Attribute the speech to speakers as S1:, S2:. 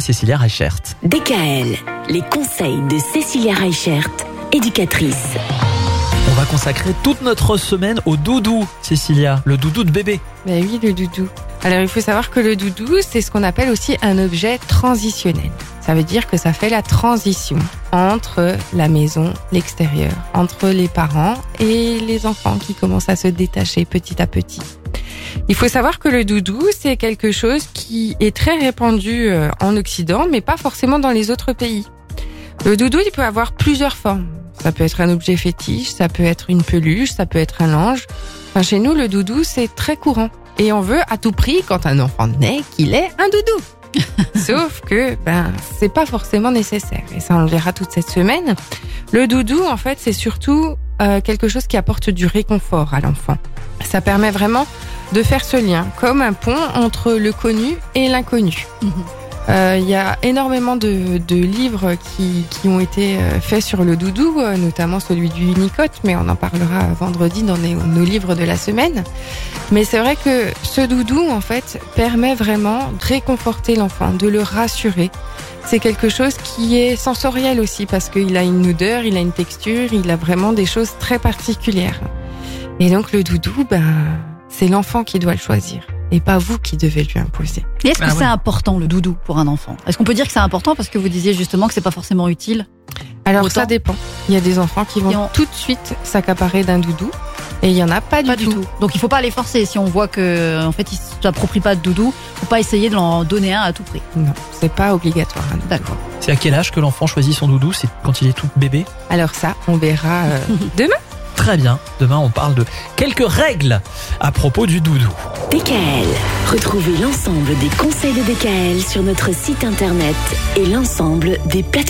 S1: Cécilia Reichert.
S2: DKL, les conseils de Cécilia Reichert, éducatrice.
S1: On va consacrer toute notre semaine au doudou, Cécilia, le doudou de bébé.
S3: Ben oui, le doudou. Alors il faut savoir que le doudou, c'est ce qu'on appelle aussi un objet transitionnel. Ça veut dire que ça fait la transition entre la maison, l'extérieur, entre les parents et les enfants qui commencent à se détacher petit à petit. Il faut savoir que le doudou, c'est quelque chose qui est très répandu euh, en Occident, mais pas forcément dans les autres pays. Le doudou, il peut avoir plusieurs formes. Ça peut être un objet fétiche, ça peut être une peluche, ça peut être un ange. Enfin, chez nous, le doudou, c'est très courant. Et on veut à tout prix, quand un enfant naît, qu'il ait un doudou. Sauf que, ben, c'est pas forcément nécessaire. Et ça, on le verra toute cette semaine. Le doudou, en fait, c'est surtout euh, quelque chose qui apporte du réconfort à l'enfant. Ça permet vraiment de faire ce lien, comme un pont entre le connu et l'inconnu. Euh, Il y a énormément de, de livres qui, qui, ont été euh, faits sur le doudou, euh, notamment celui du Unicote, mais on en parlera vendredi dans nos, nos livres de la semaine. Mais c'est vrai que ce doudou, en fait, permet vraiment de réconforter l'enfant, de le rassurer. C'est quelque chose qui est sensoriel aussi, parce qu'il a une odeur, il a une texture, il a vraiment des choses très particulières. Et donc le doudou, ben c'est l'enfant qui doit le choisir et pas vous qui devez lui imposer.
S4: Et est-ce que
S1: Ah
S4: c'est
S1: ouais.
S4: important le doudou pour un enfant? Est-ce qu'on peut dire que c'est important parce que vous disiez justement que c'est pas forcément utile?
S3: Alors
S4: Autant.
S3: ça dépend. Il y a des enfants qui vont
S4: on-
S3: tout de suite s'accaparer d'un doudou et il y en a pas,
S4: Pas du tout. Donc il faut pas les forcer. Si on voit que en fait ils s'approprient pas de doudou, faut pas essayer de l'en donner un à tout prix.
S3: Non, c'est pas obligatoire. hein.
S4: D'accord.
S1: C'est à quel âge que l'enfant choisit son doudou? C'est quand il est tout bébé?
S3: Alors ça, on verra euh, demain.
S1: Très bien. Demain, on parle de quelques règles à propos du doudou.
S2: DKL, retrouvez l'ensemble des conseils de DKL sur notre site internet et l'ensemble des plateformes.